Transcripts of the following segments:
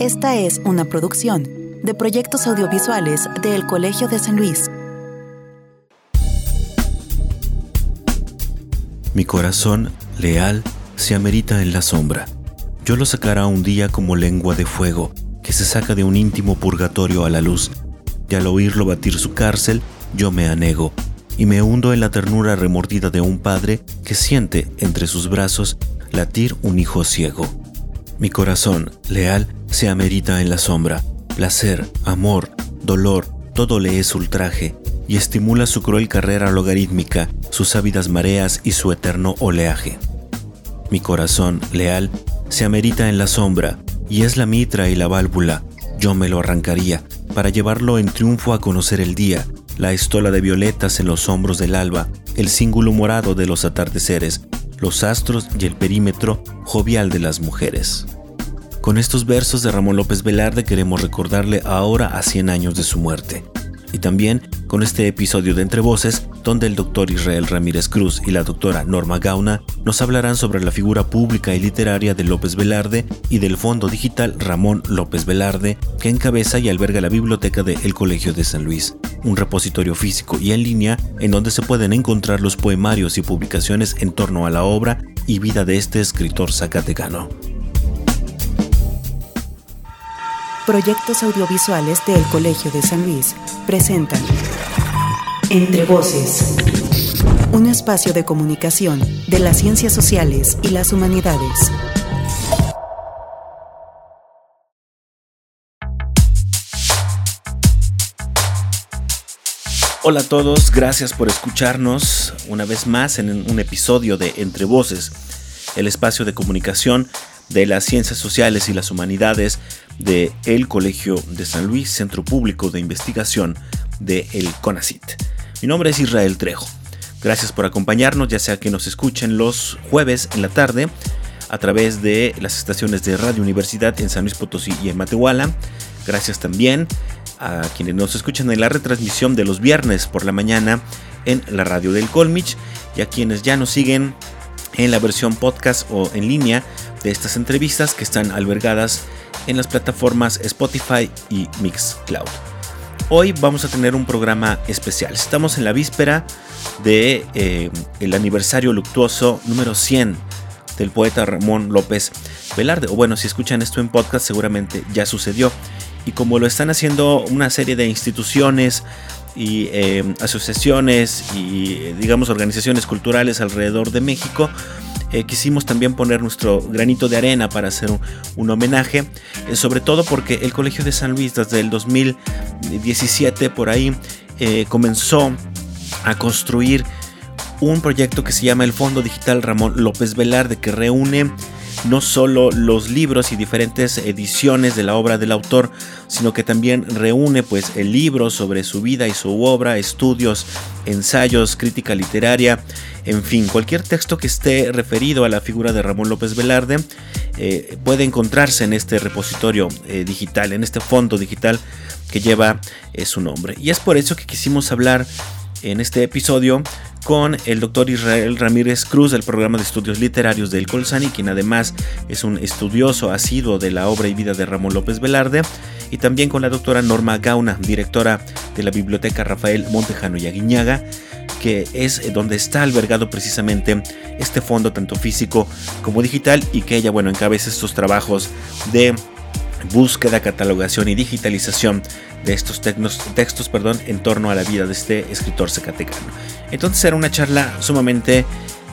Esta es una producción de proyectos audiovisuales del Colegio de San Luis. Mi corazón, leal, se amerita en la sombra. Yo lo sacará un día como lengua de fuego, que se saca de un íntimo purgatorio a la luz, y al oírlo batir su cárcel, yo me anego, y me hundo en la ternura remordida de un padre que siente entre sus brazos latir un hijo ciego. Mi corazón, leal, se amerita en la sombra. Placer, amor, dolor, todo le es ultraje, y estimula su cruel carrera logarítmica, sus ávidas mareas y su eterno oleaje. Mi corazón, leal, se amerita en la sombra, y es la mitra y la válvula, yo me lo arrancaría, para llevarlo en triunfo a conocer el día, la estola de violetas en los hombros del alba, el cíngulo morado de los atardeceres, los astros y el perímetro jovial de las mujeres. Con estos versos de Ramón López Velarde queremos recordarle ahora a 100 años de su muerte. Y también con este episodio de Entre Voces, donde el doctor Israel Ramírez Cruz y la doctora Norma Gauna nos hablarán sobre la figura pública y literaria de López Velarde y del Fondo Digital Ramón López Velarde, que encabeza y alberga la biblioteca de El Colegio de San Luis, un repositorio físico y en línea en donde se pueden encontrar los poemarios y publicaciones en torno a la obra y vida de este escritor zacatecano. Proyectos audiovisuales del Colegio de San Luis presentan Entre Voces, un espacio de comunicación de las ciencias sociales y las humanidades. Hola a todos, gracias por escucharnos una vez más en un episodio de Entre Voces, el espacio de comunicación de las ciencias sociales y las humanidades de el Colegio de San Luis, Centro Público de Investigación de el CONACIT. Mi nombre es Israel Trejo. Gracias por acompañarnos, ya sea que nos escuchen los jueves en la tarde a través de las estaciones de Radio Universidad en San Luis Potosí y en Matehuala. Gracias también a quienes nos escuchan en la retransmisión de los viernes por la mañana en la radio del Colmich y a quienes ya nos siguen en la versión podcast o en línea de estas entrevistas que están albergadas en las plataformas Spotify y Mixcloud. Hoy vamos a tener un programa especial. Estamos en la víspera de eh, el aniversario luctuoso número 100 del poeta Ramón López Velarde. O bueno, si escuchan esto en podcast seguramente ya sucedió. Y como lo están haciendo una serie de instituciones y eh, asociaciones y digamos organizaciones culturales alrededor de México, eh, quisimos también poner nuestro granito de arena para hacer un, homenaje, eh, sobre todo porque el Colegio de San Luis desde el 2017 por ahí eh, comenzó a construir un proyecto que se llama el Fondo Digital Ramón López Velarde que reúne no solo los libros y diferentes ediciones de la obra del autor, sino que también reúne pues el libro sobre su vida y su obra, estudios, ensayos, crítica literaria, en fin, cualquier texto que esté referido a la figura de Ramón López Velarde eh, puede encontrarse en este repositorio eh, digital, en este fondo digital que lleva eh, su nombre. Y es por eso que quisimos hablar en este episodio con el doctor Israel Ramírez Cruz del programa de estudios literarios del Colsani, quien además es un estudioso asiduo de la obra y vida de Ramón López Velarde, y también con la doctora Norma Gauna, directora de la Biblioteca Rafael Montejano y Aguiñaga, que es donde está albergado precisamente este fondo tanto físico como digital y que ella, bueno, encabeza estos trabajos de búsqueda, catalogación y digitalización de estos textos perdón, en torno a la vida de este escritor zacatecano. Entonces era una charla sumamente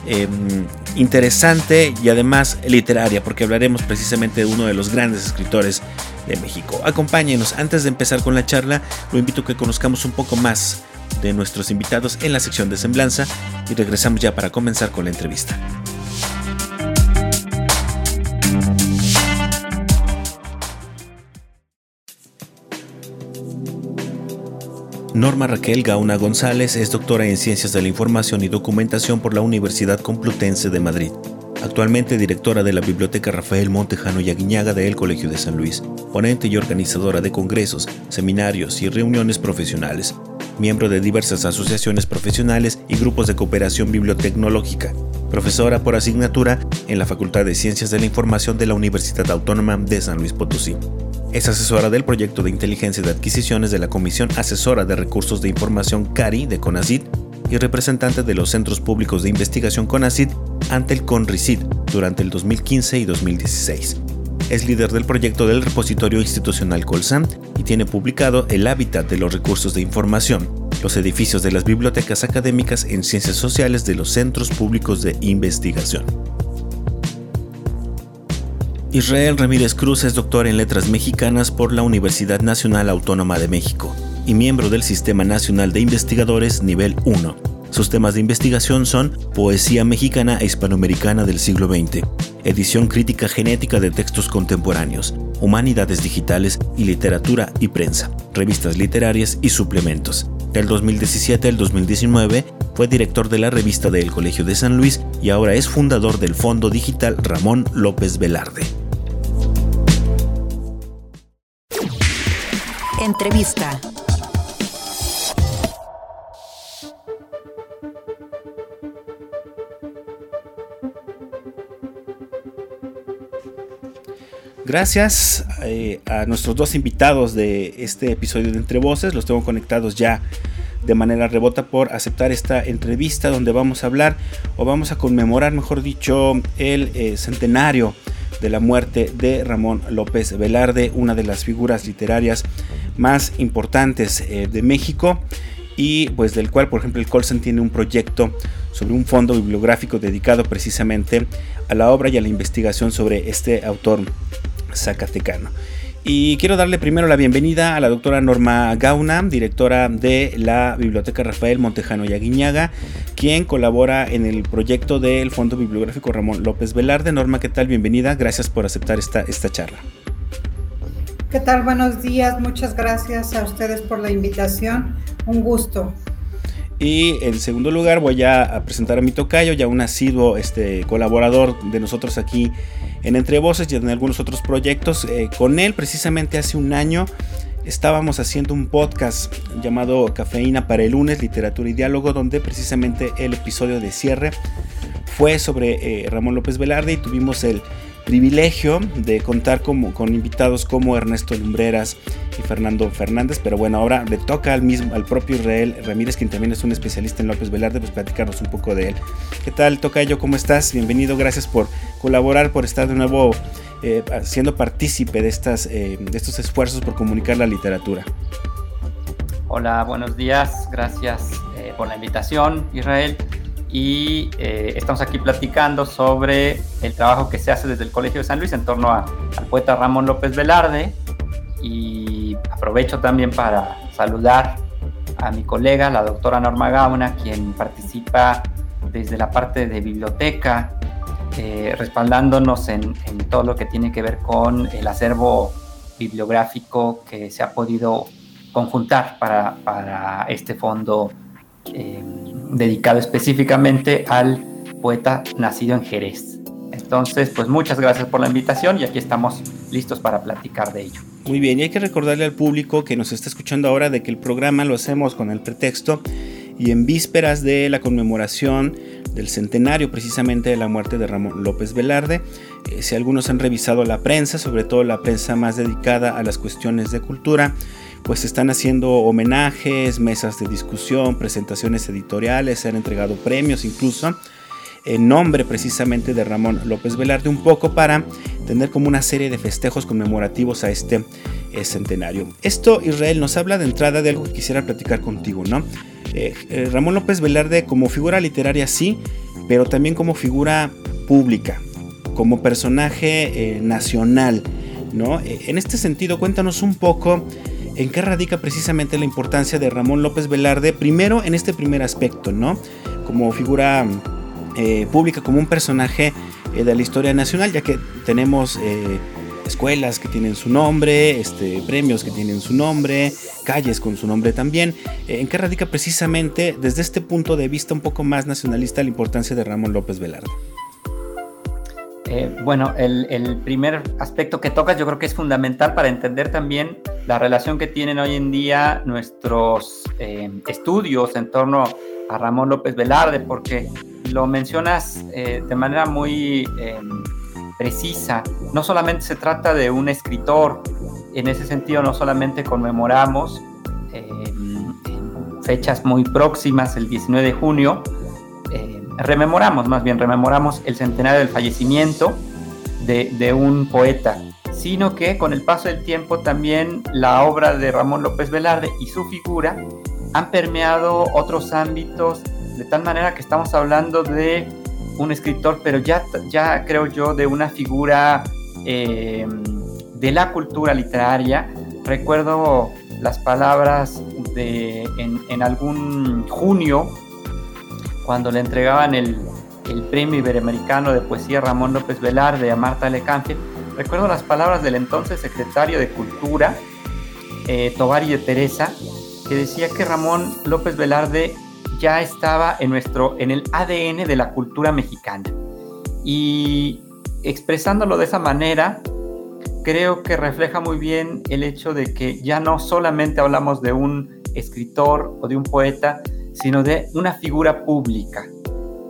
em, interesante y además literaria, porque hablaremos precisamente de uno de los grandes escritores de México. Acompáñenos, antes de empezar con la charla, lo invito a que conozcamos un poco más de nuestros invitados en la sección de semblanza y regresamos ya para comenzar con la entrevista. Norma Raquel Gauna González es doctora en Ciencias de la Información y Documentación por la Universidad Complutense de Madrid. Actualmente directora de la Biblioteca Rafael Montejano y Aguiñaga del Colegio de San Luis, ponente y organizadora de congresos, seminarios y reuniones profesionales, miembro de diversas asociaciones profesionales y grupos de cooperación bibliotecnológica, profesora por asignatura en la Facultad de Ciencias de la Información de la Universidad Autónoma de San Luis Potosí. Es asesora del proyecto de inteligencia de adquisiciones de la Comisión Asesora de Recursos de Información CARI de CONACID y representante de los Centros Públicos de Investigación CONACID ante el CONRICID durante el 2015 y 2016. Es líder del proyecto del repositorio institucional Colsam y tiene publicado El hábitat de los recursos de información, los edificios de las bibliotecas académicas en ciencias sociales de los centros públicos de investigación. Israel Ramírez Cruz es doctor en letras mexicanas por la Universidad Nacional Autónoma de México y miembro del Sistema Nacional de Investigadores Nivel 1. Sus temas de investigación son Poesía mexicana e hispanoamericana del siglo XX, Edición crítica genética de textos contemporáneos, Humanidades digitales y Literatura y prensa, revistas literarias y suplementos. Del 2017 al 2019 fue director de la revista del Colegio de San Luis y ahora es fundador del Fondo Digital Ramón López Velarde. Entrevista. Gracias eh, a nuestros dos invitados de este episodio de Entre Voces. Los tengo conectados ya de manera rebota por aceptar esta entrevista donde vamos a hablar o vamos a conmemorar, mejor dicho, el eh, centenario de la muerte de Ramón López Velarde, una de las figuras literarias más importantes eh, de México y pues del cual por ejemplo el Colson tiene un proyecto sobre un fondo bibliográfico dedicado precisamente a la obra y a la investigación sobre este autor zacatecano. Y quiero darle primero la bienvenida a la doctora Norma Gauna, directora de la Biblioteca Rafael Montejano y Aguiñaga, quien colabora en el proyecto del Fondo Bibliográfico Ramón López Velarde. Norma, ¿qué tal? Bienvenida. Gracias por aceptar esta, esta charla. ¿Qué tal? Buenos días. Muchas gracias a ustedes por la invitación. Un gusto. Y en segundo lugar voy a, presentar a mi tocayo, ya un asiduo este, colaborador de nosotros aquí en Entre Voces y en algunos otros proyectos. Eh, con él precisamente hace un año estábamos haciendo un podcast llamado Cafeína para el lunes, literatura y diálogo, donde precisamente el episodio de cierre fue sobre eh, Ramón López Velarde y tuvimos el privilegio de contar como, con invitados como Ernesto Lumbreras y Fernando Fernández, pero bueno, ahora le toca al mismo, al propio Israel Ramírez, quien también es un especialista en López Velarde, pues platicarnos un poco de él. ¿Qué tal, Tocayo? ¿Cómo estás? Bienvenido, gracias por colaborar, por estar de nuevo eh, siendo partícipe de, estas, eh, de estos esfuerzos por comunicar la literatura. Hola, buenos días, gracias eh, por la invitación, Israel y eh, estamos aquí platicando sobre el trabajo que se hace desde el Colegio de San Luis en torno al poeta Ramón López Velarde. Y aprovecho también para saludar a mi colega, la doctora Norma Gauna, quien participa desde la parte de biblioteca, eh, respaldándonos en, todo lo que tiene que ver con el acervo bibliográfico que se ha podido conjuntar para, para este fondo eh, dedicado específicamente al poeta nacido en Jerez. Entonces, pues muchas gracias por la invitación y aquí estamos listos para platicar de ello. Muy bien, y hay que recordarle al público que nos está escuchando ahora de que el programa lo hacemos con el pretexto y en vísperas de la conmemoración del centenario precisamente de la muerte de Ramón López Velarde. Eh, si algunos han revisado la prensa, sobre todo la prensa más dedicada a las cuestiones de cultura, pues están haciendo homenajes, mesas de discusión, presentaciones editoriales, se han entregado premios incluso en nombre precisamente de Ramón López Velarde, un poco para tener como una serie de festejos conmemorativos a este eh, centenario. Esto, Israel, nos habla de entrada de algo que quisiera platicar contigo, ¿no? Eh, eh, Ramón López Velarde como figura literaria sí, pero también como figura pública, como personaje nacional, ¿no? en este sentido, cuéntanos un poco en qué radica precisamente la importancia de Ramón López Velarde, primero en este primer aspecto, ¿no? Como figura eh, pública, como un personaje eh, de la historia nacional, ya que tenemos eh, escuelas que tienen su nombre, este, premios que tienen su nombre, calles con su nombre también. ¿En qué radica precisamente desde este punto de vista un poco más nacionalista la importancia de Ramón López Velarde? Bueno, el, primer aspecto que tocas yo creo que es fundamental para entender también la relación que tienen hoy en día nuestros eh, estudios en torno a Ramón López Velarde, porque lo mencionas eh, de manera muy precisa. No solamente se trata de un escritor En ese sentido, no solamente conmemoramos eh, fechas muy próximas, el 19 de junio, eh, rememoramos, más bien rememoramos el centenario del fallecimiento de, un poeta, sino que con el paso del tiempo también la obra de Ramón López Velarde y su figura han permeado otros ámbitos, de tal manera que estamos hablando de un escritor, pero ya, ya creo yo de una figura eh, de la cultura literaria. Recuerdo las palabras de en, algún junio, cuando le entregaban el, el, premio iberoamericano de poesía Ramón López Velarde a Marta Lecanfil. Recuerdo las palabras del entonces secretario de Cultura, eh, Tobari de Teresa, que decía que Ramón López Velarde ya estaba en, nuestro, en el ADN de la cultura mexicana. Y expresándolo de esa manera, creo que refleja muy bien el hecho de que ya no solamente hablamos de un escritor o de un poeta, sino de una figura pública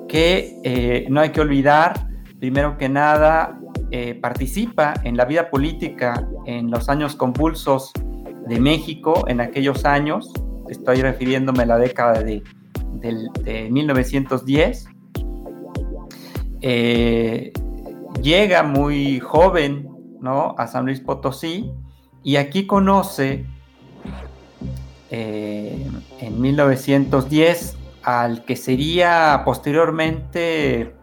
que eh, no hay que olvidar, primero que nada, eh, participa en la vida política en los años convulsos de México, en aquellos años, estoy refiriéndome a la década de de 1910. Eh, llega muy joven ¿no? a San Luis Potosí y aquí conoce eh, en 1910 al que sería posteriormente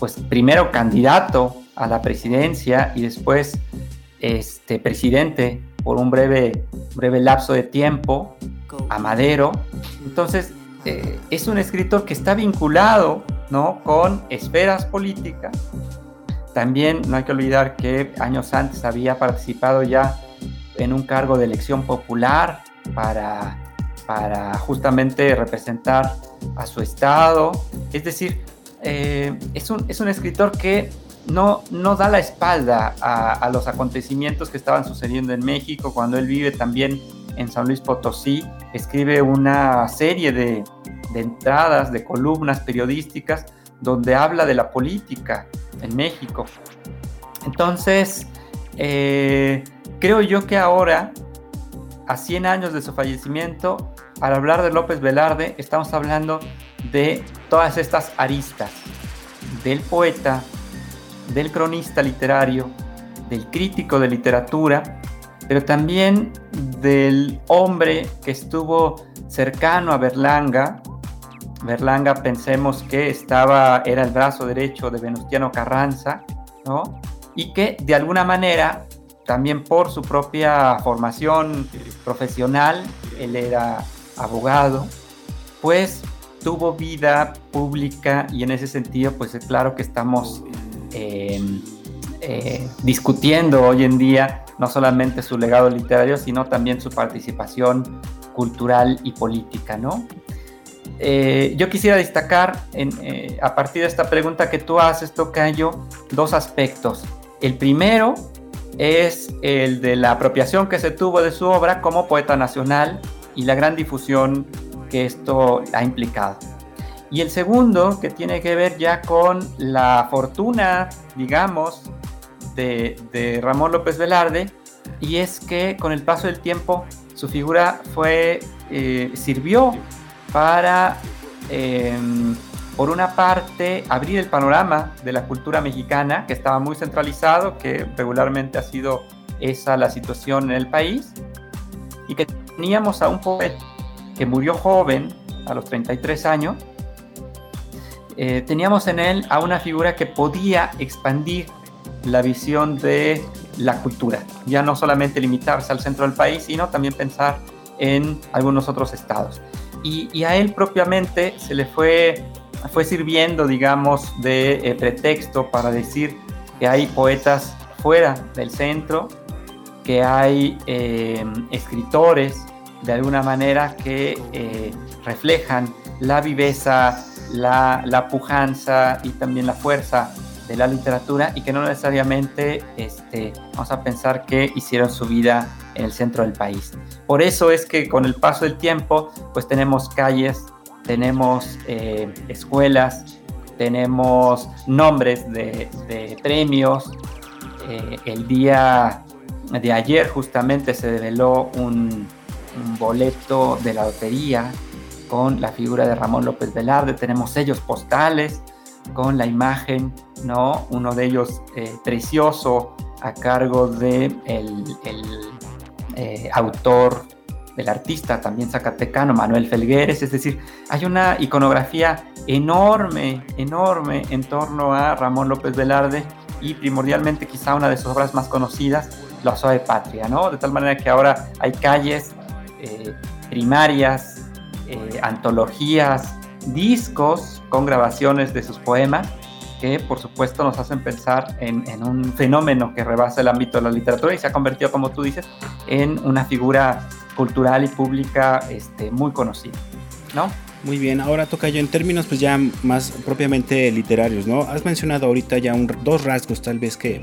pues primero candidato a la presidencia y después este presidente por un breve, breve lapso de tiempo a Madero. Entonces, eh, es un escritor que está vinculado ¿no? con esferas políticas. También no hay que olvidar que años antes había participado ya en un cargo de elección popular para, para justamente representar a su estado. Es decir, eh, es, un, es un escritor que no, no da la espalda a, los acontecimientos que estaban sucediendo en México cuando él vive también en San Luis Potosí, escribe una serie de, entradas, de columnas periodísticas donde habla de la política en México. Entonces, eh, creo yo que ahora, a 100 años de su fallecimiento, al hablar de López Velarde, estamos hablando de todas estas aristas, del poeta, del cronista literario, del crítico de literatura, pero también del hombre que estuvo cercano a Berlanga. Berlanga pensemos que estaba, era el brazo derecho de Venustiano Carranza, ¿no? Y que de alguna manera, también por su propia formación profesional, él era abogado, pues tuvo vida pública y en ese sentido, pues es claro que estamos eh, eh, discutiendo hoy en día no solamente su legado literario, sino también su participación cultural y política, ¿no? Eh, yo quisiera destacar eh, a partir de esta pregunta que tú haces, Tocayo, dos aspectos. El primero es el de la apropiación que se tuvo de su obra como poeta nacional y la gran difusión que esto ha implicado. Y el segundo, que tiene que ver ya con la fortuna, digamos, de, Ramón López Velarde, y es que con el paso del tiempo su figura fue, eh, sirvió para, em, por una parte, abrir el panorama de la cultura mexicana, que estaba muy centralizado, que regularmente ha sido esa la situación en el país, y que teníamos a un poeta que murió joven, a los 33 años, eh, teníamos en él a una figura que podía expandir la visión de la cultura, ya no solamente limitarse al centro del país, sino también pensar en algunos otros estados. Y, a él propiamente se le fue, fue sirviendo, digamos, de eh, pretexto para decir que hay poetas fuera del centro, que hay eh, escritores de alguna manera que eh, reflejan la viveza, la, pujanza y también la fuerza de la literatura y que no necesariamente este, vamos a pensar que hicieron su vida en el centro del país. Por eso es que con el paso del tiempo, pues tenemos calles, tenemos eh, escuelas, tenemos nombres de, premios. Eh, el día de ayer justamente se develó un, un boleto de la lotería con la figura de Ramón López Velarde, tenemos sellos postales con la imagen, ¿no? Uno de ellos eh, precioso a cargo de el, eh, autor, del artista también zacatecano, Manuel Felgueres, es decir, hay una iconografía enorme, enorme en torno a Ramón López Velarde y primordialmente quizá una de sus obras más conocidas, La de Patria, ¿no? De tal manera que ahora hay calles eh, primarias, antologías, discos con grabaciones de sus poemas que por supuesto nos hacen pensar en, un fenómeno que rebasa el ámbito de la literatura y se ha convertido, como tú dices, en una figura cultural y pública este, muy conocida, ¿no? Muy bien, ahora toca yo en términos pues ya más propiamente literarios, ¿no? Has mencionado ahorita ya dos rasgos tal vez que,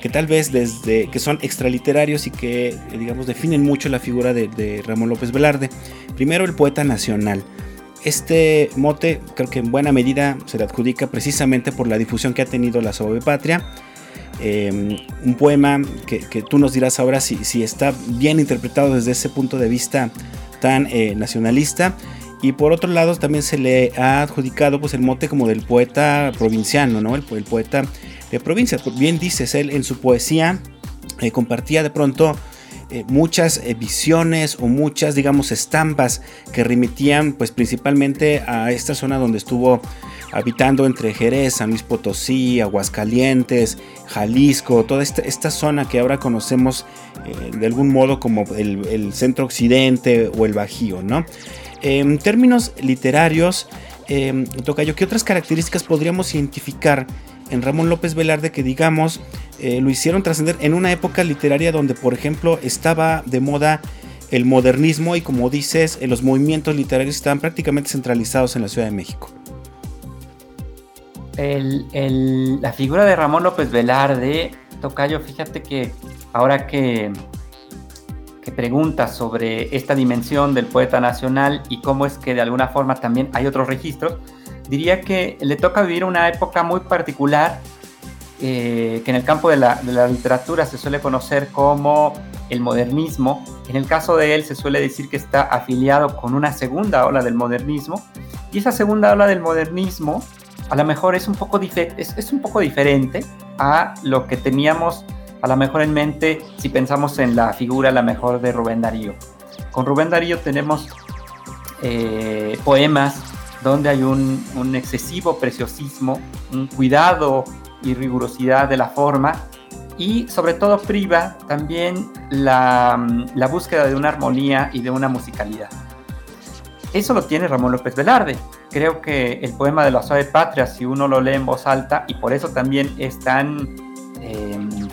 que tal vez desde que son extraliterarios y que digamos definen mucho la figura de, de Ramón López Velarde. Primero el poeta nacional. Este mote creo que en buena medida se le adjudica precisamente por la difusión que ha tenido la Sobe Patria. Em, un poema que, tú nos dirás ahora si, si, está bien interpretado desde ese punto de vista tan eh, nacionalista. Y por otro lado también se le ha adjudicado pues, el mote como del poeta provinciano, ¿no? el, el poeta de provincia. Bien dices, él en su poesía eh, compartía de pronto eh, muchas eh, visiones o muchas, digamos, estampas que remitían pues principalmente a esta zona donde estuvo habitando entre Jerez, San Luis Potosí, Aguascalientes, Jalisco, toda esta, zona que ahora conocemos de algún modo como el, centro occidente o el Bajío, ¿no? En términos literarios, eh, Tocayo, ¿qué otras características podríamos identificar en Ramón López Velarde que digamos eh, lo hicieron trascender en una época literaria donde por ejemplo estaba de moda el modernismo y como dices eh, los movimientos literarios estaban prácticamente centralizados en la Ciudad de México. la figura de Ramón López Velarde, Tocayo, fíjate que ahora que, que preguntas sobre esta dimensión del poeta nacional y cómo es que de alguna forma también hay otros registros, diría que le toca vivir una época muy particular eh, que en el campo de la, literatura se suele conocer como el modernismo. En el caso de él se suele decir que está afiliado con una segunda ola del modernismo y esa segunda ola del modernismo a lo mejor es un poco, es, es un poco diferente a lo que teníamos a lo mejor en mente si pensamos en la figura a lo mejor de Rubén Darío. Con Rubén Darío tenemos eh, poemas donde hay un, excesivo preciosismo, un cuidado y rigurosidad de la forma y sobre todo priva también la, búsqueda de una armonía y de una musicalidad. Eso lo tiene Ramón López Velarde. Creo que el poema de la suave patria, si uno lo lee en voz alta, y por eso también es tan, em,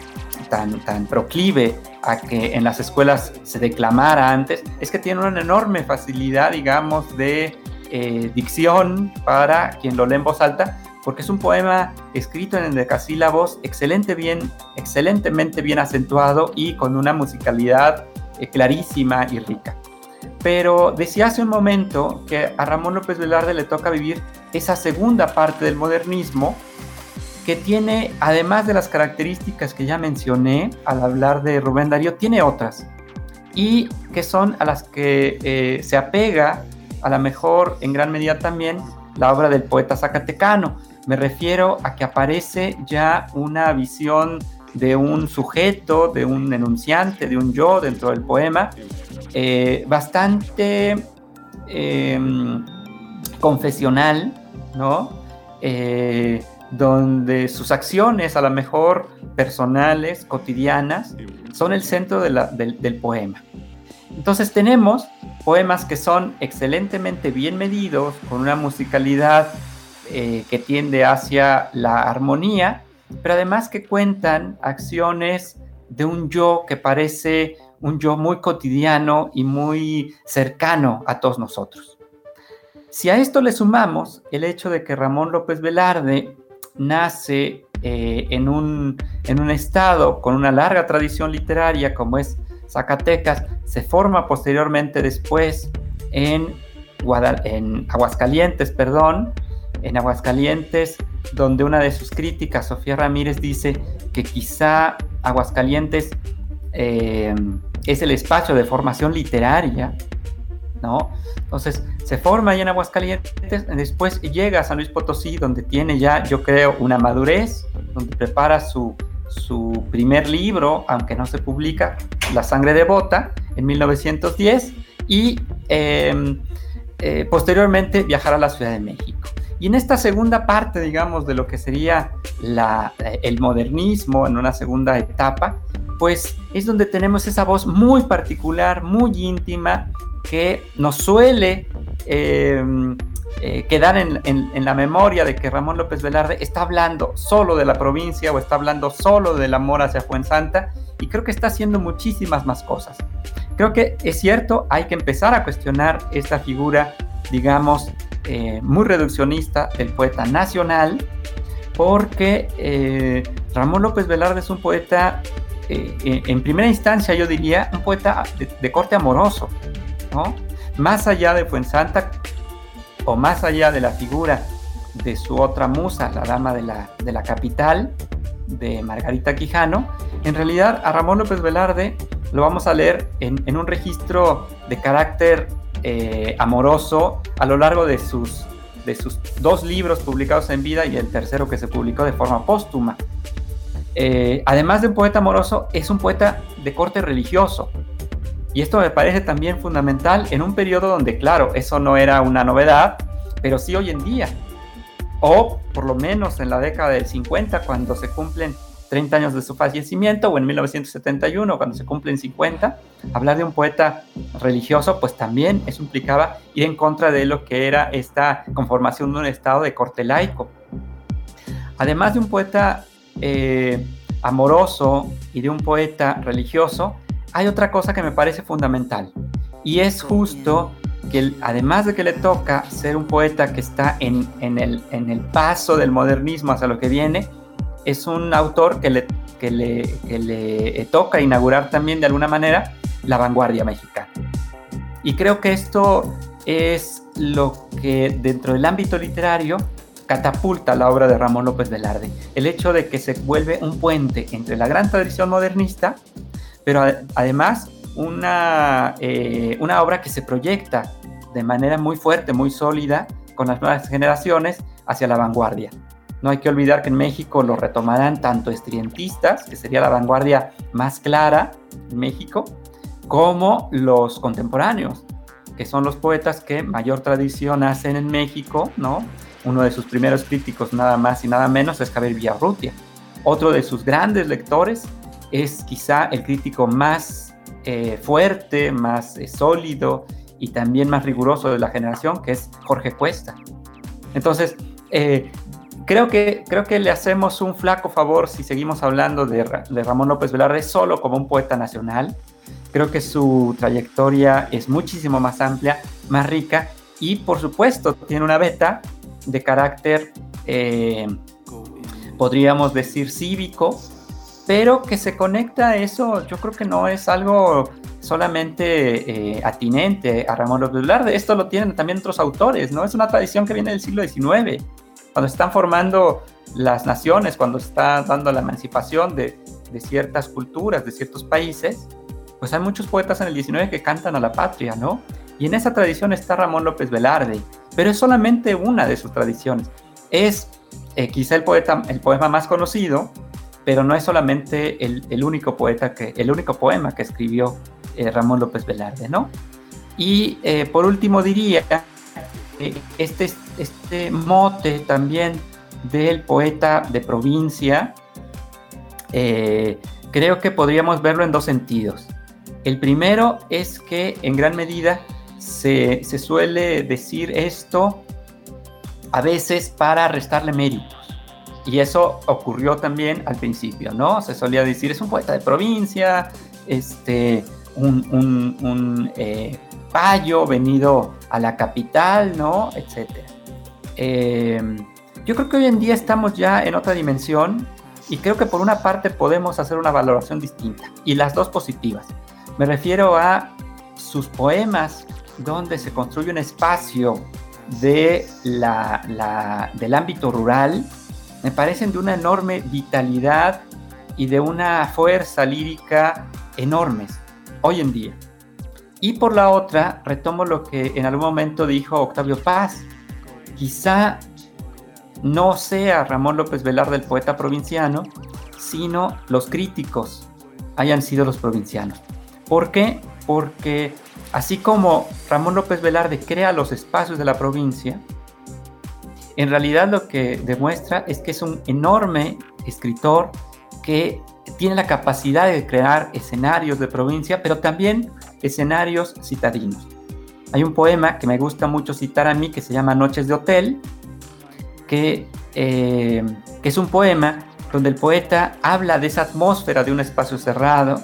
tan, tan proclive a que en las escuelas se declamara antes, es que tiene una enorme facilidad, digamos, de eh, dicción para quien lo lee en voz alta, porque es un poema escrito en decasílabos, excelente bien, excelentemente bien acentuado y con una musicalidad eh, clarísima y rica. Pero decía hace un momento que a Ramón López Velarde le toca vivir esa segunda parte del modernismo que tiene, además de las características que ya mencioné al hablar de Rubén Darío, tiene otras y que son a las que eh, se apega a lo mejor en gran medida también la obra del poeta zacatecano. Me refiero a que aparece ya una visión de un sujeto, de un enunciante, de un yo dentro del poema, eh, bastante em, confesional, ¿no? Eh, donde sus acciones, a lo mejor personales, cotidianas, son el centro del poema. Entonces tenemos poemas que son excelentemente bien medidos, con una musicalidad eh, que tiende hacia la armonía, pero además que cuentan acciones de un yo que parece un yo muy cotidiano y muy cercano a todos nosotros. Si a esto le sumamos el hecho de que Ramón López Velarde nace eh, en, un, en un estado con una larga tradición literaria como es Zacatecas, se forma posteriormente después en, en Aguascalientes, perdón, en Aguascalientes, donde una de sus críticas, Sofía Ramírez, dice que quizá Aguascalientes eh, es el espacio de formación literaria, ¿no? Entonces, se forma ahí en Aguascalientes, después llega a San Luis Potosí, donde tiene ya, yo creo, una madurez, donde prepara su, su primer libro, aunque no se publica, La sangre devota, en 1910, y em, eh, posteriormente viajar a la Ciudad de México. Y en esta segunda parte, digamos, de lo que sería la, el modernismo, en una segunda etapa, pues es donde tenemos esa voz muy particular, muy íntima, que nos suele em, eh, quedar en, la memoria de que Ramón López Velarde está hablando solo de la provincia o está hablando solo del amor hacia Fuensanta y creo que está haciendo muchísimas más cosas. Creo que es cierto, hay que empezar a cuestionar esta figura, digamos, eh, muy reduccionista del poeta nacional, porque eh, Ramón López Velarde es un poeta, en primera instancia yo diría, un poeta de, de corte amoroso, ¿no? Más allá de Fuensanta, o más allá de la figura de su otra musa, la dama de la, capital, de Margarita Quijano, en realidad a Ramón López Velarde lo vamos a leer en, un registro de carácter eh, amoroso a lo largo de sus, de sus dos libros publicados en vida y el tercero que se publicó de forma póstuma. Eh, además de un poeta amoroso, es un poeta de corte religioso. Y esto me parece también fundamental en un periodo donde, claro, eso no era una novedad, pero sí hoy en día. O por lo menos en la década del 50, cuando se cumplen 30 años de su fallecimiento, o en 1971, cuando se cumplen 50, hablar de un poeta religioso, pues también eso implicaba ir en contra de lo que era esta conformación de un estado de corte laico. Además de un poeta eh, amoroso y de un poeta religioso, hay otra cosa que me parece fundamental y es justo que además de que le toca ser un poeta que está en, el, en el paso del modernismo hacia lo que viene, es un autor que le, que le, que le toca inaugurar también de alguna manera la vanguardia mexicana. Y creo que esto es lo que dentro del ámbito literario catapulta la obra de Ramón López Velarde. El hecho de que se vuelve un puente entre la gran tradición modernista pero además una, eh, una obra que se proyecta de manera muy fuerte, muy sólida con las nuevas generaciones hacia la vanguardia. No hay que olvidar que en México lo retomarán tanto estrientistas, que sería la vanguardia más clara en México, como los contemporáneos, que son los poetas que mayor tradición hacen en México, ¿no? Uno de sus primeros críticos, nada más y nada menos, es Javier Villarrutia. Otro de sus grandes lectores es quizá el crítico más eh, fuerte, más eh, sólido y también más riguroso de la generación, que es Jorge Cuesta. Entonces, eh, creo, que, creo que le hacemos un flaco favor si seguimos hablando de, de Ramón López Velarde solo como un poeta nacional. Creo que su trayectoria es muchísimo más amplia, más rica y por supuesto tiene una beta de carácter, podríamos decir, cívico, pero que se conecta a eso, yo creo que no es algo solamente eh, atinente a Ramón López Velarde, esto lo tienen también otros autores, ¿no? Es una tradición que viene del siglo XIX, cuando están formando las naciones, cuando está dando la emancipación de, de ciertas culturas, de ciertos países, pues hay muchos poetas en el XIX que cantan a la patria, ¿no? Y en esa tradición está Ramón López Velarde, pero es solamente una de sus tradiciones. Es eh, quizá el, poeta, el poema más conocido, pero no es solamente el, único poeta que, el único poema que escribió eh, Ramón López Velarde, ¿no? Y eh, por último diría este, este mote también del poeta de provincia, eh, creo que podríamos verlo en dos sentidos. El primero es que en gran medida se, se suele decir esto a veces para restarle mérito y eso ocurrió también al principio, ¿no? Se solía decir, es un poeta de provincia, este, un, eh, payo venido a la capital, ¿no? Etcétera. Eh, yo creo que hoy en día estamos ya en otra dimensión y creo que por una parte podemos hacer una valoración distinta y las dos positivas. Me refiero a sus poemas donde se construye un espacio de la, del ámbito rural me parecen de una enorme vitalidad y de una fuerza lírica enormes hoy en día. Y por la otra, retomo lo que en algún momento dijo Octavio Paz. Quizá no sea Ramón López Velarde el poeta provinciano, sino los críticos hayan sido los provincianos. ¿Por qué? Porque así como Ramón López Velarde crea los espacios de la provincia, en realidad lo que demuestra es que es un enorme escritor que tiene la capacidad de crear escenarios de provincia, pero también escenarios citadinos. Hay un poema que me gusta mucho citar a mí que se llama Noches de Hotel, que, eh, que es un poema donde el poeta habla de esa atmósfera de un espacio cerrado,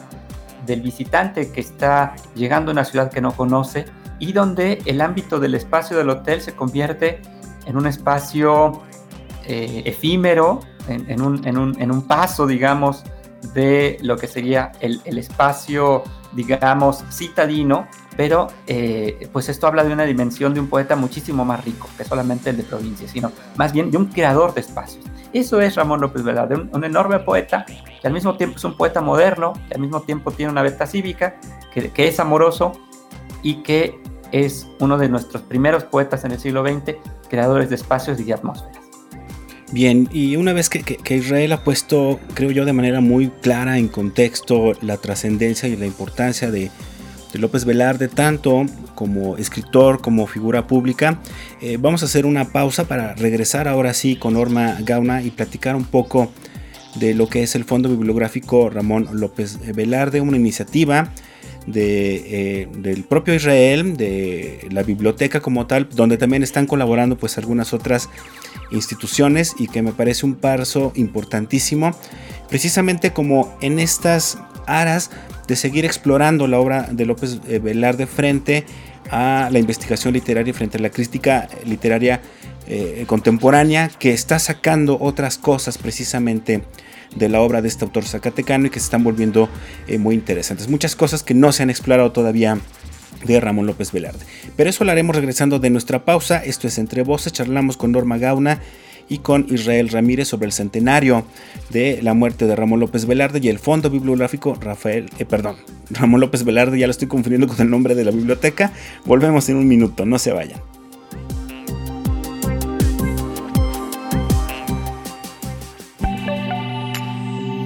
del visitante que está llegando a una ciudad que no conoce y donde el ámbito del espacio del hotel se convierte en un espacio eh, efímero, en, un, paso, digamos, de lo que sería el, espacio, digamos, citadino, pero eh, pues esto habla de una dimensión de un poeta muchísimo más rico que solamente el de provincia, sino más bien de un creador de espacios. Eso es Ramón López Velarde, un, enorme poeta que al mismo tiempo es un poeta moderno, que al mismo tiempo tiene una beta cívica, que, es amoroso y que es uno de nuestros primeros poetas en el siglo XX, creadores de espacios y de atmósferas. Bien, y una vez que, Israel ha puesto, creo yo, de manera muy clara en contexto la trascendencia y la importancia de, López Velarde, tanto como escritor como figura pública, eh, vamos a hacer una pausa para regresar ahora sí con Norma Gauna y platicar un poco de lo que es el Fondo Bibliográfico Ramón López Velarde, una iniciativa eh, del propio Israel, de la biblioteca como tal, donde también están colaborando pues algunas otras instituciones y que me parece un paso importantísimo, precisamente como en estas aras de seguir explorando la obra de López eh, Velarde frente a la investigación literaria, frente a la crítica literaria eh, contemporánea, que está sacando otras cosas precisamente de la obra de este autor zacatecano y que se están volviendo eh, muy interesantes. Muchas cosas que no se han explorado todavía de Ramón López Velarde. Pero eso lo haremos regresando de nuestra pausa. Esto es Entre Voces. Charlamos con Norma Gauna y con Israel Ramírez sobre el centenario de la muerte de Ramón López Velarde y el fondo bibliográfico Rafael, eh, perdón, Ramón López Velarde, ya lo estoy confundiendo con el nombre de la biblioteca. Volvemos en un minuto, no se vayan.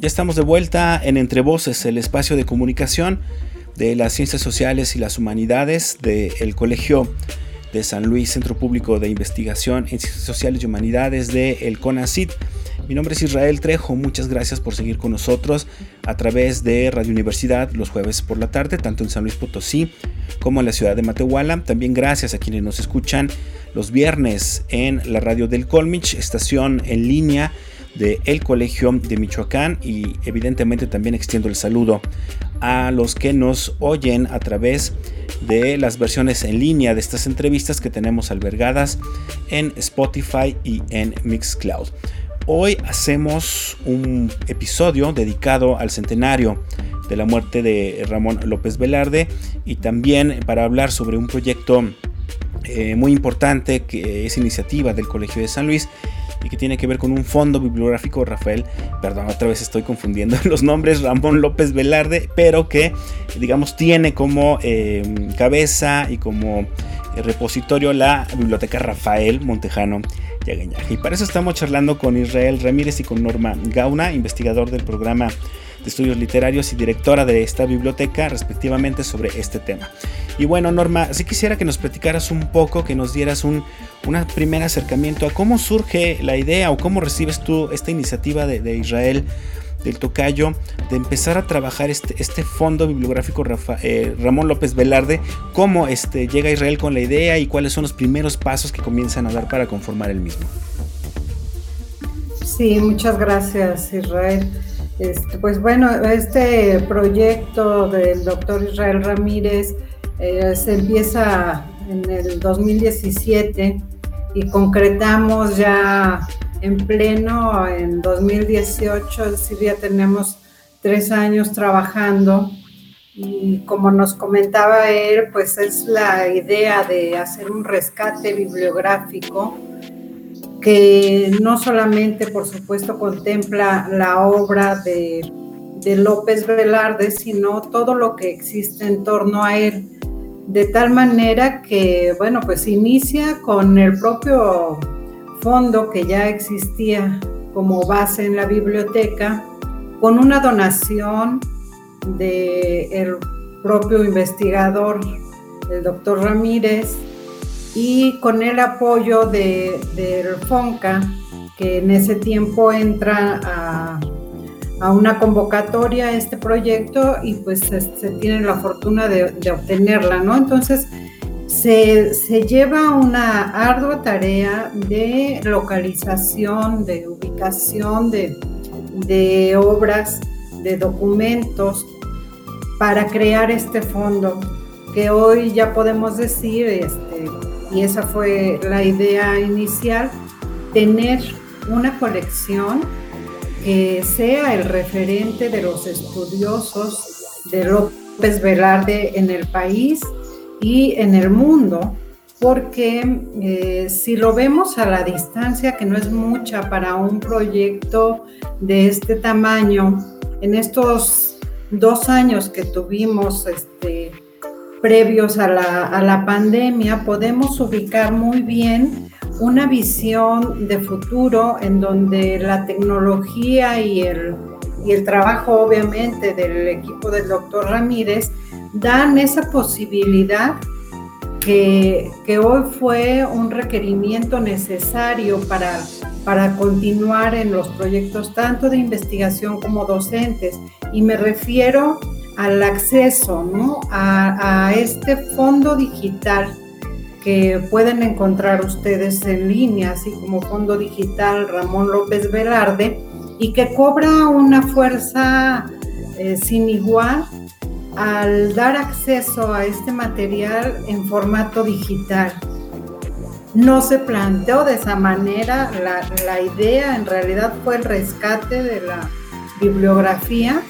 Ya estamos de vuelta en Entre Voces, el espacio de comunicación de las ciencias sociales y las humanidades del Colegio de San Luis, Centro Público de Investigación en Ciencias Sociales y Humanidades de el CONACIT. Mi nombre es Israel Trejo, muchas gracias por seguir con nosotros a través de Radio Universidad los jueves por la tarde, tanto en San Luis Potosí como en la ciudad de Matehuala. También gracias a quienes nos escuchan los viernes en la radio del Colmich, estación en línea de el Colegio de Michoacán y evidentemente también extiendo el saludo a los que nos oyen a través de las versiones en línea de estas entrevistas que tenemos albergadas en Spotify y en Mixcloud. Hoy hacemos un episodio dedicado al centenario de la muerte de Ramón López Velarde y también para hablar sobre un proyecto eh, muy importante que es iniciativa del Colegio de San Luis y que tiene que ver con un fondo bibliográfico Rafael, perdón, otra vez estoy confundiendo los nombres, Ramón López Velarde, pero que digamos tiene como eh, cabeza y como eh, repositorio la biblioteca Rafael Montejano Yagañaje. Y para eso estamos charlando con Israel Ramírez y con Norma Gauna, investigador del programa de Estudios Literarios y directora de esta biblioteca, respectivamente, sobre este tema. Y bueno, Norma, si quisiera que nos platicaras un poco, que nos dieras un, primer acercamiento a cómo surge la idea o cómo recibes tú esta iniciativa de, Israel del Tocayo de empezar a trabajar este, este fondo bibliográfico eh, Ramón López Velarde, cómo este, llega Israel con la idea y cuáles son los primeros pasos que comienzan a dar para conformar el mismo. Sí, muchas gracias Israel. Este, pues bueno, este proyecto del doctor Israel Ramírez eh, se empieza en el 2017 y concretamos ya en pleno en 2018, es decir, ya tenemos tres años trabajando. Y como nos comentaba él, pues es la idea de hacer un rescate bibliográfico que no solamente, por supuesto, contempla la obra de, de López Velarde, sino todo lo que existe en torno a él, de tal manera que, bueno, pues inicia con el propio fondo que ya existía como base en la biblioteca, con una donación del propio investigador, el doctor Ramírez, y con el apoyo de, del FONCA, que en ese tiempo entra a, una convocatoria a este proyecto y pues se, tiene la fortuna de, obtenerla, ¿no? Entonces se, se, lleva una ardua tarea de localización, de ubicación de, de obras, de documentos para crear este fondo que hoy ya podemos decir, este, y esa fue la idea inicial, tener una colección que sea el referente de los estudiosos de López Velarde en el país y en el mundo, porque eh, si lo vemos a la distancia, que no es mucha para un proyecto de este tamaño, en estos dos años que tuvimos este, previos a la, pandemia, podemos ubicar muy bien una visión de futuro en donde la tecnología y el, y el trabajo obviamente del equipo del doctor Ramírez dan esa posibilidad que, que, hoy fue un requerimiento necesario para, para continuar en los proyectos tanto de investigación como docentes. Y me refiero al acceso ¿no? a, este fondo digital que pueden encontrar ustedes en línea, así como Fondo Digital Ramón López Velarde, y que cobra una fuerza eh, sin igual al dar acceso a este material en formato digital. No se planteó de esa manera, la, la idea en realidad fue el rescate de la bibliografía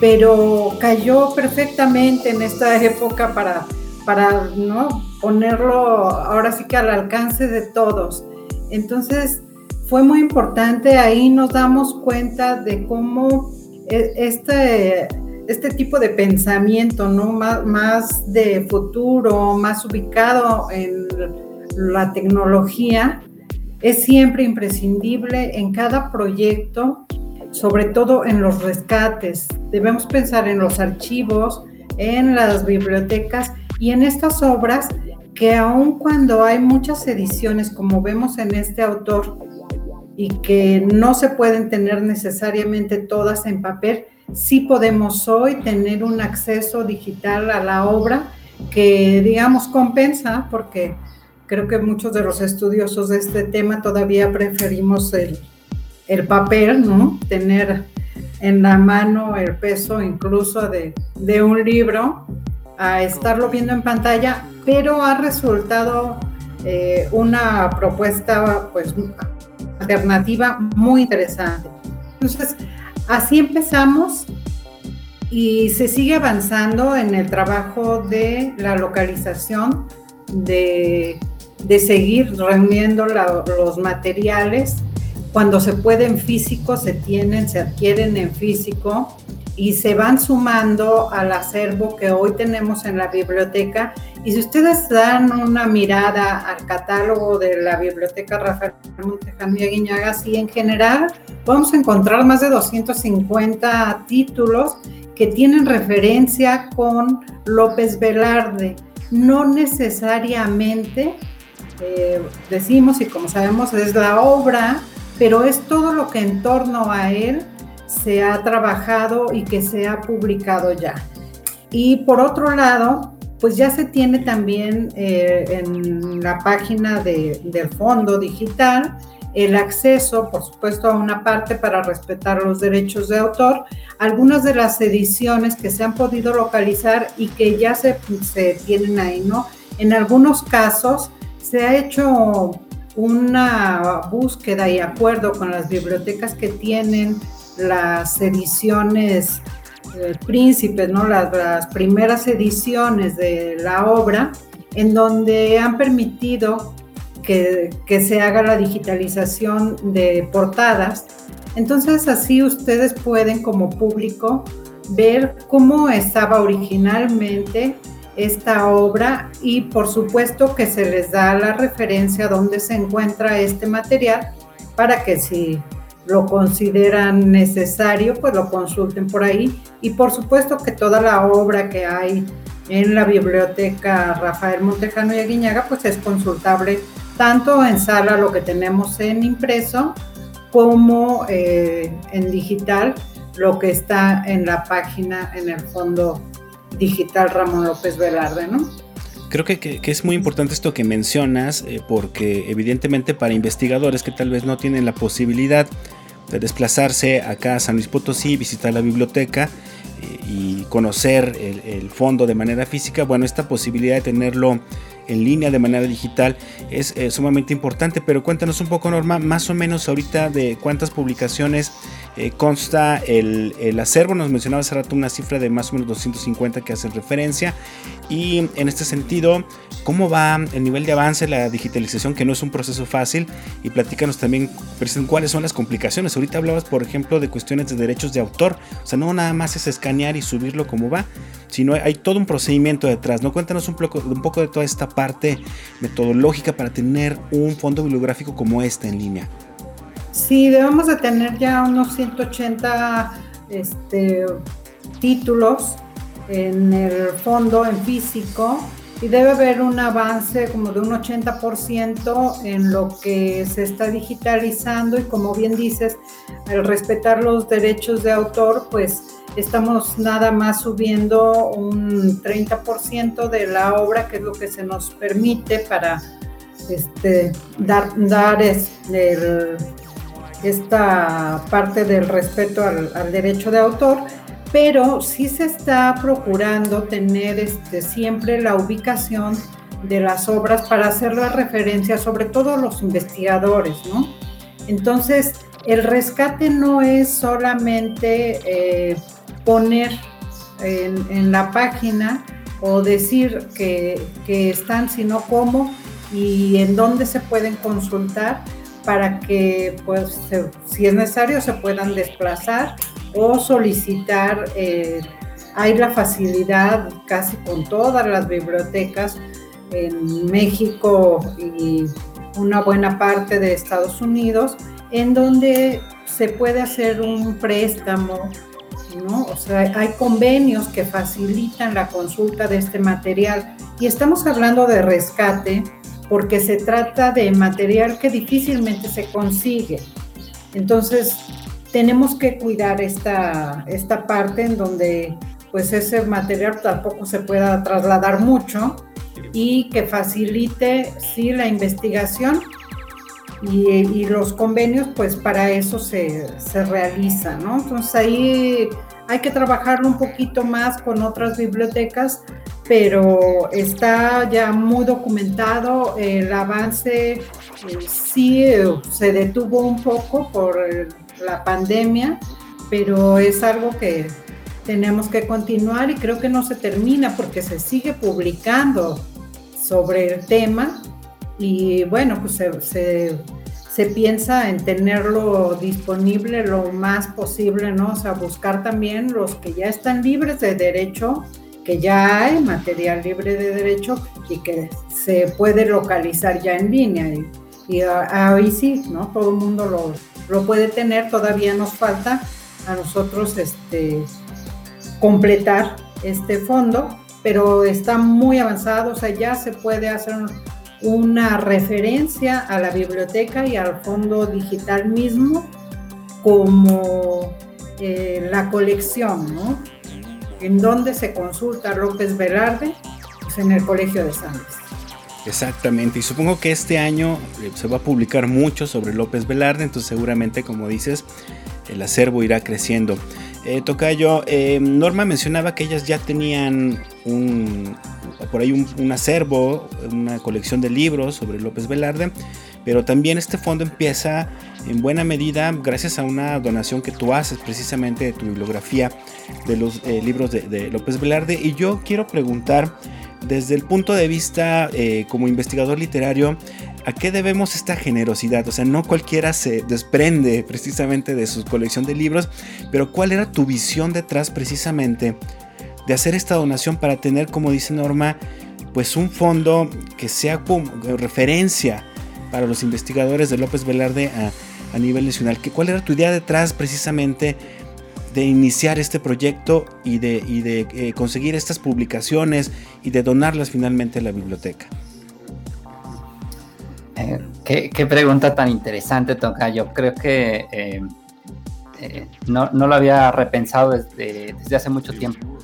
pero cayó perfectamente en esta época para, para ¿no? ponerlo ahora sí que al alcance de todos. Entonces fue muy importante, ahí nos damos cuenta de cómo e, este, este tipo de pensamiento, ¿no? Más, más de futuro, más ubicado en la tecnología, es siempre imprescindible en cada proyecto sobre todo en los rescates. Debemos pensar en los archivos, en las bibliotecas y en estas obras que aun cuando hay muchas ediciones, como vemos en este autor, y que no se pueden tener necesariamente todas en papel, sí podemos hoy tener un acceso digital a la obra que, digamos, compensa, porque creo que muchos de los estudiosos de este tema todavía preferimos el, el papel, ¿no? Tener en la mano el peso incluso de, un libro a estarlo viendo en pantalla, pero ha resultado eh, una propuesta pues alternativa muy interesante. Entonces, así empezamos y se sigue avanzando en el trabajo de la localización, de, seguir reuniendo los materiales cuando se puede en físico, se tienen, se adquieren en físico y se van sumando al acervo que hoy tenemos en la biblioteca. Y si ustedes dan una mirada al catálogo de la biblioteca Rafael Montejano y Aguiñaga, sí, en general vamos a encontrar más de 250 títulos que tienen referencia con López Velarde. No necesariamente eh, decimos, y como sabemos, es la obra pero es todo lo que en torno a él se ha trabajado y que se ha publicado ya. Y por otro lado, pues ya se tiene también eh, en la página del fondo digital el acceso, por supuesto, a una parte para respetar los derechos de autor, algunas de las ediciones que se han podido localizar y que ya se, se tienen ahí, ¿no? En algunos casos se ha hecho una búsqueda y acuerdo con las bibliotecas que tienen las ediciones eh, príncipes, ¿no? Las, primeras ediciones de la obra, en donde han permitido que, que, se haga la digitalización de portadas. Entonces así ustedes pueden como público ver cómo estaba originalmente esta obra y por supuesto que se les da la referencia donde se encuentra este material para que si lo consideran necesario, pues lo consulten por ahí. Y por supuesto que toda la obra que hay en la biblioteca Rafael Montejano y Aguiñaga, pues es consultable tanto en sala, lo que tenemos en impreso, como eh, en digital, lo que está en la página, en el fondo digital Ramón López Velarde, ¿no? Creo que, es muy importante esto que mencionas, eh, porque evidentemente para investigadores que tal vez no tienen la posibilidad de desplazarse acá a San Luis Potosí, visitar la biblioteca y conocer el, fondo de manera física, bueno, esta posibilidad de tenerlo en línea de manera digital es eh, sumamente importante, pero cuéntanos un poco, Norma, más o menos ahorita de cuántas publicaciones eh, consta el, el, acervo, nos mencionaba hace rato una cifra de más o menos 250 que hacen referencia, y en este sentido, ¿cómo va el nivel de avance, la digitalización, que no es un proceso fácil? Y platícanos también cuáles son las complicaciones. Ahorita hablabas, por ejemplo, de cuestiones de derechos de autor, o sea, no nada más es escanear y subirlo como va, sino hay todo un procedimiento detrás, ¿no? Cuéntanos un poco, un poco de toda esta parte metodológica para tener un fondo bibliográfico como este en línea. Sí, debemos de tener ya unos 180 este, títulos en el fondo, en físico, y debe haber un avance como de un 80% en lo que se está digitalizando y como bien dices, al respetar los derechos de autor, pues estamos nada más subiendo un 30% de la obra, que es lo que se nos permite para este, dar, dar esta parte del respeto al, derecho de autor, pero sí se está procurando tener este, siempre la ubicación de las obras para hacer la referencia, sobre todo los investigadores, ¿no? Entonces, el rescate no es solamente eh, poner en, la página o decir que, están, sino cómo y en dónde se pueden consultar para que, pues, si es necesario, se puedan desplazar o solicitar. Eh, hay la facilidad casi con todas las bibliotecas en México y una buena parte de Estados Unidos, en donde se puede hacer un préstamo o sea, hay convenios que facilitan la consulta de este material y estamos hablando de rescate porque se trata de material que difícilmente se consigue. Entonces, tenemos que cuidar esta, esta parte en donde pues ese material tampoco se pueda trasladar mucho y que facilite sí la investigación y, los convenios pues para eso se, se realizan, ¿no? Entonces ahí hay que trabajarlo un poquito más con otras bibliotecas, pero está ya muy documentado. El avance eh, sí se detuvo un poco por la pandemia, pero es algo que tenemos que continuar y creo que no se termina porque se sigue publicando sobre el tema y bueno, pues se piensa en tenerlo disponible lo más posible, ¿no? O sea, buscar también los que ya están libres de derecho, que ya hay material libre de derecho y que se puede localizar ya en línea. Y, ahí sí, ¿no? Todo el mundo lo, lo puede tener, todavía nos falta a nosotros este, completar este fondo, pero está muy avanzado, o sea, ya se puede hacer una referencia a la biblioteca y al fondo digital mismo como eh, la colección, ¿no? En donde se consulta López Velarde, pues en el Colegio de San Luis. Exactamente, y supongo que este año eh, se va a publicar mucho sobre López Velarde, entonces seguramente, como dices, el acervo irá creciendo. Eh, Tocayo, eh, Norma mencionaba que ellas ya tenían un, por ahí un, acervo, una colección de libros sobre López Velarde, pero también este fondo empieza en buena medida gracias a una donación que tú haces precisamente de tu bibliografía de los eh, libros de, de, López Velarde. Y yo quiero preguntar, desde el punto de vista eh, como investigador literario, ¿a qué debemos esta generosidad? O sea, no cualquiera se desprende precisamente de su colección de libros, pero ¿cuál era tu visión detrás precisamente de hacer esta donación para tener, como dice Norma, pues un fondo que sea como referencia para los investigadores de López Velarde a, a nivel nacional? ¿Cuál era tu idea detrás precisamente? de iniciar este proyecto y de, y de eh, conseguir estas publicaciones y de donarlas finalmente a la biblioteca? Eh, qué, pregunta tan interesante, Tonka. Yo creo que eh, no, no, lo había repensado desde, desde hace mucho tiempo.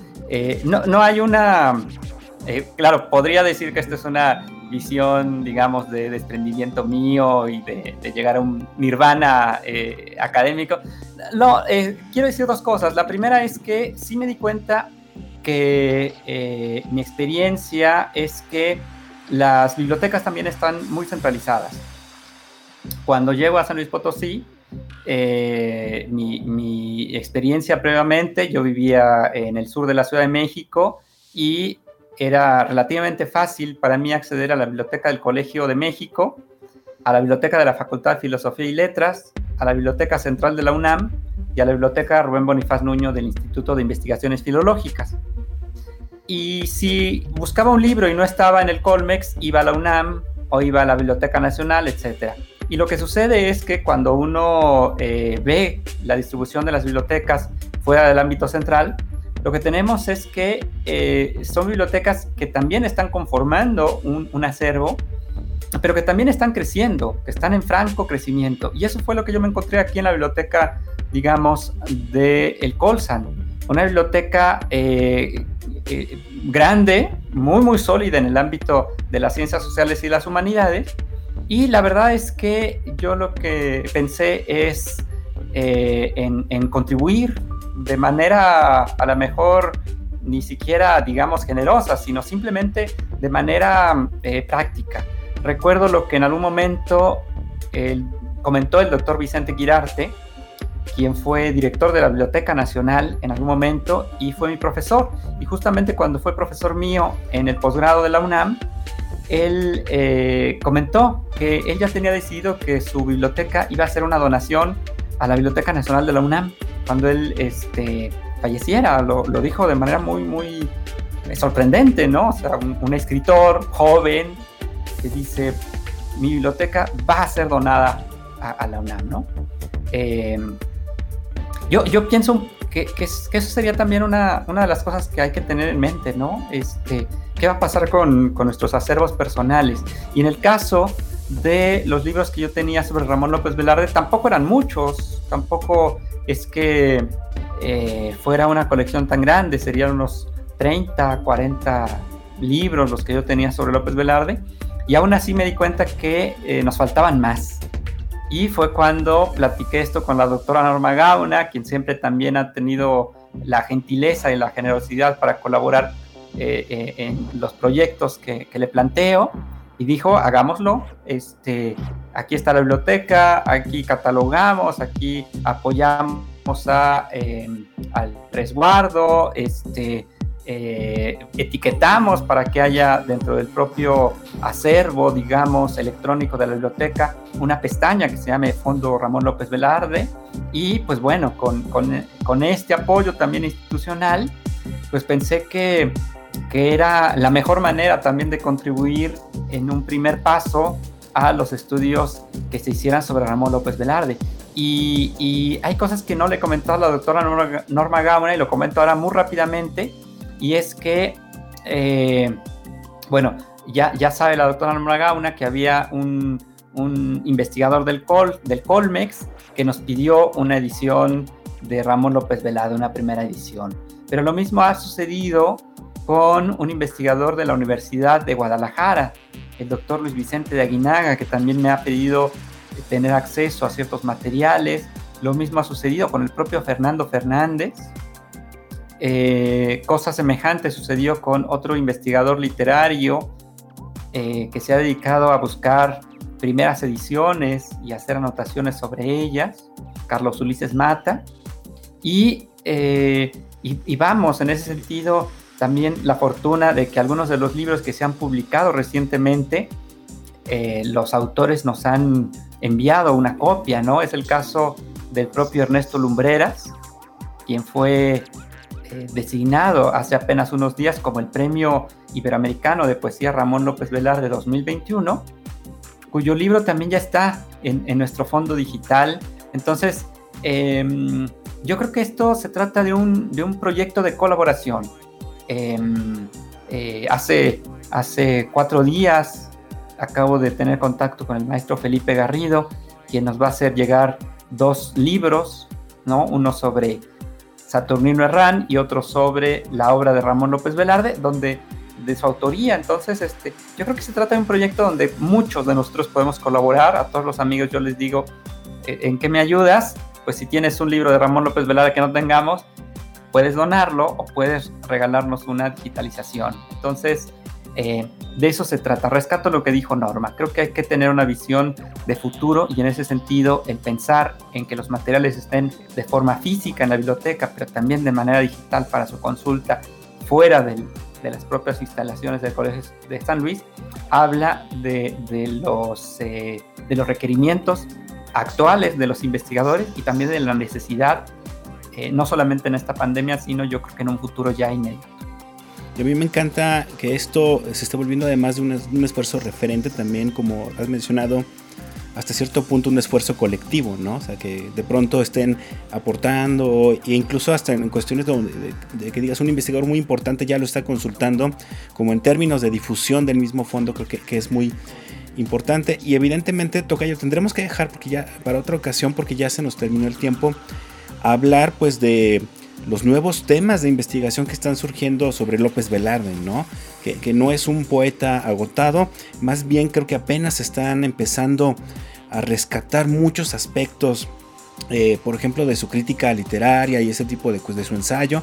No, no hay una... claro, podría decir que esto es una visión, digamos, de desprendimiento mío y de, llegar a un nirvana eh, académico. No, eh, quiero decir dos cosas. La primera es que sí me di cuenta que eh, mi experiencia es que las bibliotecas también están muy centralizadas. Cuando llego a San Luis Potosí, mi, mi experiencia previamente, yo vivía en el sur de la Ciudad de México y era relativamente fácil para mí acceder a la Biblioteca del Colegio de México, a la Biblioteca de la Facultad de Filosofía y Letras, a la Biblioteca Central de la UNAM y a la Biblioteca Rubén Bonifaz Nuño del Instituto de Investigaciones Filológicas. Y si buscaba un libro y no estaba en el Colmex, iba a la UNAM o iba a la Biblioteca Nacional, etc. Y lo que sucede es que cuando uno eh, ve la distribución de las bibliotecas fuera del ámbito central, lo que tenemos es que eh, son bibliotecas que también están conformando un, acervo, pero que también están creciendo, que están en franco crecimiento. Y eso fue lo que yo me encontré aquí en la biblioteca, digamos, de El Colsan. Una biblioteca eh, eh, grande, muy, muy sólida en el ámbito de las ciencias sociales y las humanidades. Y la verdad es que yo lo que pensé es en, en contribuir de manera a lo mejor ni siquiera, digamos, generosa, sino simplemente de manera eh, práctica. Recuerdo lo que en algún momento comentó el doctor Vicente Girarte, quien fue director de la Biblioteca Nacional en algún momento y fue mi profesor. Y justamente cuando fue profesor mío en el posgrado de la UNAM, él eh, comentó que él ya tenía decidido que su biblioteca iba a hacer una donación a la Biblioteca Nacional de la UNAM cuando él este, falleciera. Lo, dijo de manera muy, muy eh, sorprendente, ¿no? O sea, un, escritor joven que dice, mi biblioteca va a ser donada a, la UNAM, ¿no? Eh, yo, yo pienso que, que, eso sería también una, una, de las cosas que hay que tener en mente, ¿no? Este, ¿Qué va a pasar con, con nuestros acervos personales? Y en el caso de los libros que yo tenía sobre Ramón López Velarde, tampoco eran muchos, tampoco es que eh, fuera una colección tan grande, serían unos 30, 40 libros los que yo tenía sobre López Velarde, y aún así me di cuenta que eh, nos faltaban más. Y fue cuando platiqué esto con la doctora Norma Gauna, quien siempre también ha tenido la gentileza y la generosidad para colaborar eh, en los proyectos que, que le planteo y dijo, hagámoslo, este, aquí está la biblioteca, aquí catalogamos, aquí apoyamos a, em, al resguardo, este, eh, etiquetamos para que haya dentro del propio acervo, digamos, electrónico de la biblioteca, una pestaña que se llame Fondo Ramón López Velarde. Y pues bueno, con, con, con este apoyo también institucional, pues pensé que que era la mejor manera también de contribuir en un primer paso a los estudios que se hicieran sobre Ramón López Velarde. Y, hay cosas que no le comentó a la doctora Norma, Norma y lo comento ahora muy rápidamente, y es que, eh, bueno, ya, ya sabe la doctora Norma Gauna que había un, un investigador del, Col, del Colmex que nos pidió una edición de Ramón López Velarde, una primera edición. Pero lo mismo ha sucedido con un investigador de la Universidad de Guadalajara, el doctor Luis Vicente de Aguinaga, que también me ha pedido tener acceso a ciertos materiales. Lo mismo ha sucedido con el propio Fernando Fernández. Eh, cosa semejante sucedió con otro investigador literario eh, que se ha dedicado a buscar primeras ediciones y hacer anotaciones sobre ellas, Carlos Ulises Mata. Y, eh, y, vamos, en ese sentido, también la fortuna de que algunos de los libros que se han publicado recientemente, los autores nos han enviado una copia, ¿no? Es el caso del propio Ernesto Lumbreras, quien fue eh, designado hace apenas unos días como el Premio Iberoamericano de Poesía Ramón López Velarde 2021, cuyo libro también ya está en, nuestro fondo digital. Entonces, em, yo creo que esto se trata de un, de un proyecto de colaboración. Em, eh, hace, hace cuatro días acabo de tener contacto con el maestro Felipe Garrido, quien nos va a hacer llegar dos libros, ¿no? Uno sobre Saturnino Herrán y otro sobre la obra de Ramón López Velarde, donde de su autoría. Entonces, este, yo creo que se trata de un proyecto donde muchos de nosotros podemos colaborar. A todos los amigos yo les digo, eh, ¿en qué me ayudas? Pues si tienes un libro de Ramón López Velarde que no tengamos, puedes donarlo o puedes regalarnos una digitalización. Entonces, eh, de eso se trata. Rescato lo que dijo Norma. Creo que hay que tener una visión de futuro y en ese sentido el pensar en que los materiales estén de forma física en la biblioteca, pero también de manera digital para su consulta fuera de las propias instalaciones del Colegio de San Luis, habla de, los, eh, de los requerimientos actuales de los investigadores y también de la necesidad, eh, no solamente en esta pandemia, sino yo creo que en un futuro ya inmediato. Y a mí me encanta que esto se esté volviendo además de un, esfuerzo referente también, como has mencionado, hasta cierto punto un esfuerzo colectivo, ¿no? O sea, que de pronto estén aportando e incluso hasta en cuestiones de, que digas un investigador muy importante ya lo está consultando, como en términos de difusión del mismo fondo, creo que, que es muy importante. Y evidentemente, Tocayo, tendremos que dejar porque ya para otra ocasión, porque ya se nos terminó el tiempo, hablar pues de los nuevos temas de investigación que están surgiendo sobre López Velarde, ¿no? Que, no es un poeta agotado, más bien creo que apenas están empezando a rescatar muchos aspectos, eh, por ejemplo, de su crítica literaria y ese tipo de, pues, de su ensayo,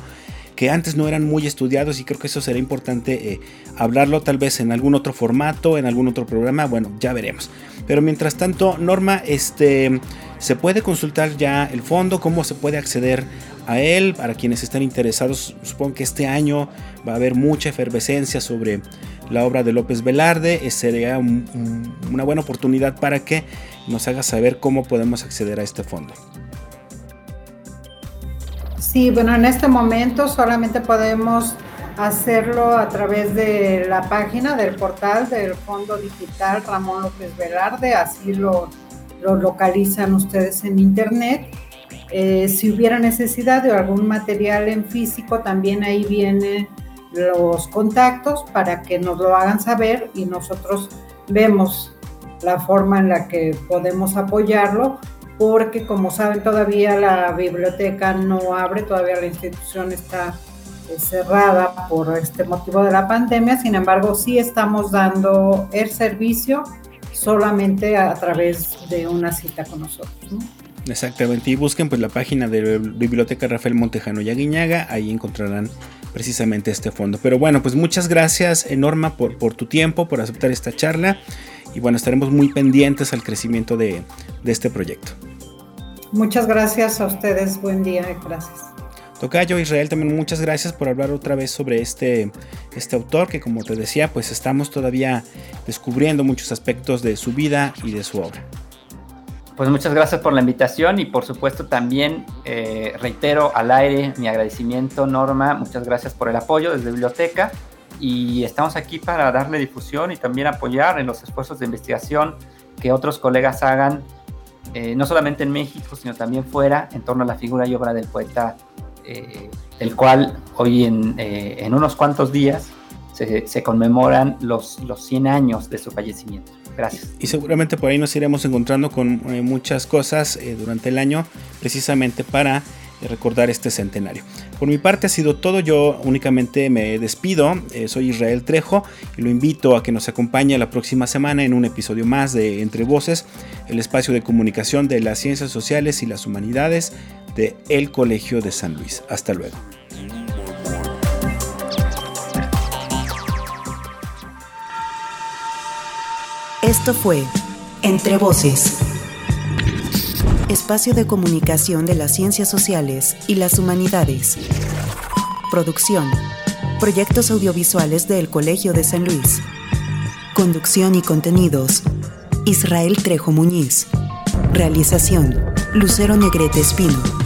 que antes no eran muy estudiados y creo que eso será importante eh, hablarlo tal vez en algún otro formato, en algún otro programa, bueno, ya veremos. Pero mientras tanto, Norma, este, se puede consultar ya el fondo, cómo se puede acceder a él. Para quienes estén interesados, supongo que este año va a haber mucha efervescencia sobre la obra de López Velarde. Sería una buena oportunidad para que nos haga saber cómo podemos acceder a este fondo. Sí, bueno, en este momento solamente podemos hacerlo a través de la página del portal del Fondo Digital Ramón López Velarde, así lo, lo localizan ustedes en internet. Eh, si hubiera necesidad de algún material en físico, también ahí vienen los contactos para que nos lo hagan saber y nosotros vemos la forma en la que podemos apoyarlo, porque como saben todavía la biblioteca no abre, todavía la institución está eh, cerrada por este motivo de la pandemia, sin embargo sí estamos dando el servicio solamente a través de una cita con nosotros. Exactamente, y busquen pues la página de la Biblioteca Rafael Montejano y Aguiñaga, ahí encontrarán precisamente este fondo. Pero bueno, pues muchas gracias Norma por, por tu tiempo, por aceptar esta charla y bueno, estaremos muy pendientes al crecimiento de, este proyecto. Muchas gracias a ustedes, buen día gracias. Tocayo Israel, también muchas gracias por hablar otra vez sobre este, este autor que como te decía, pues estamos todavía descubriendo muchos aspectos de su vida y de su obra. Pues muchas gracias por la invitación y por supuesto también eh, reitero al aire mi agradecimiento, Norma. Muchas gracias por el apoyo desde Biblioteca y estamos aquí para darle difusión y también apoyar en los esfuerzos de investigación que otros colegas hagan, eh, no solamente en México, sino también fuera, en torno a la figura y obra del poeta, eh, del cual hoy en, en, unos cuantos días se, se conmemoran los, los 100 años de su fallecimiento. Gracias. Y seguramente por ahí nos iremos encontrando con eh, muchas cosas eh, durante el año, precisamente para recordar este centenario. Por mi parte ha sido todo, yo únicamente me despido, eh, soy Israel Trejo y lo invito a que nos acompañe la próxima semana en un episodio más de Entre Voces, el espacio de comunicación de las ciencias sociales y las humanidades de El Colegio de San Luis. Hasta luego. Esto fue Entre Voces espacio de comunicación de las ciencias sociales y las humanidades. Producción. Proyectos audiovisuales del Colegio de San Luis. Conducción y contenidos. Israel Trejo Muñiz. Realización. Lucero Negrete Espino.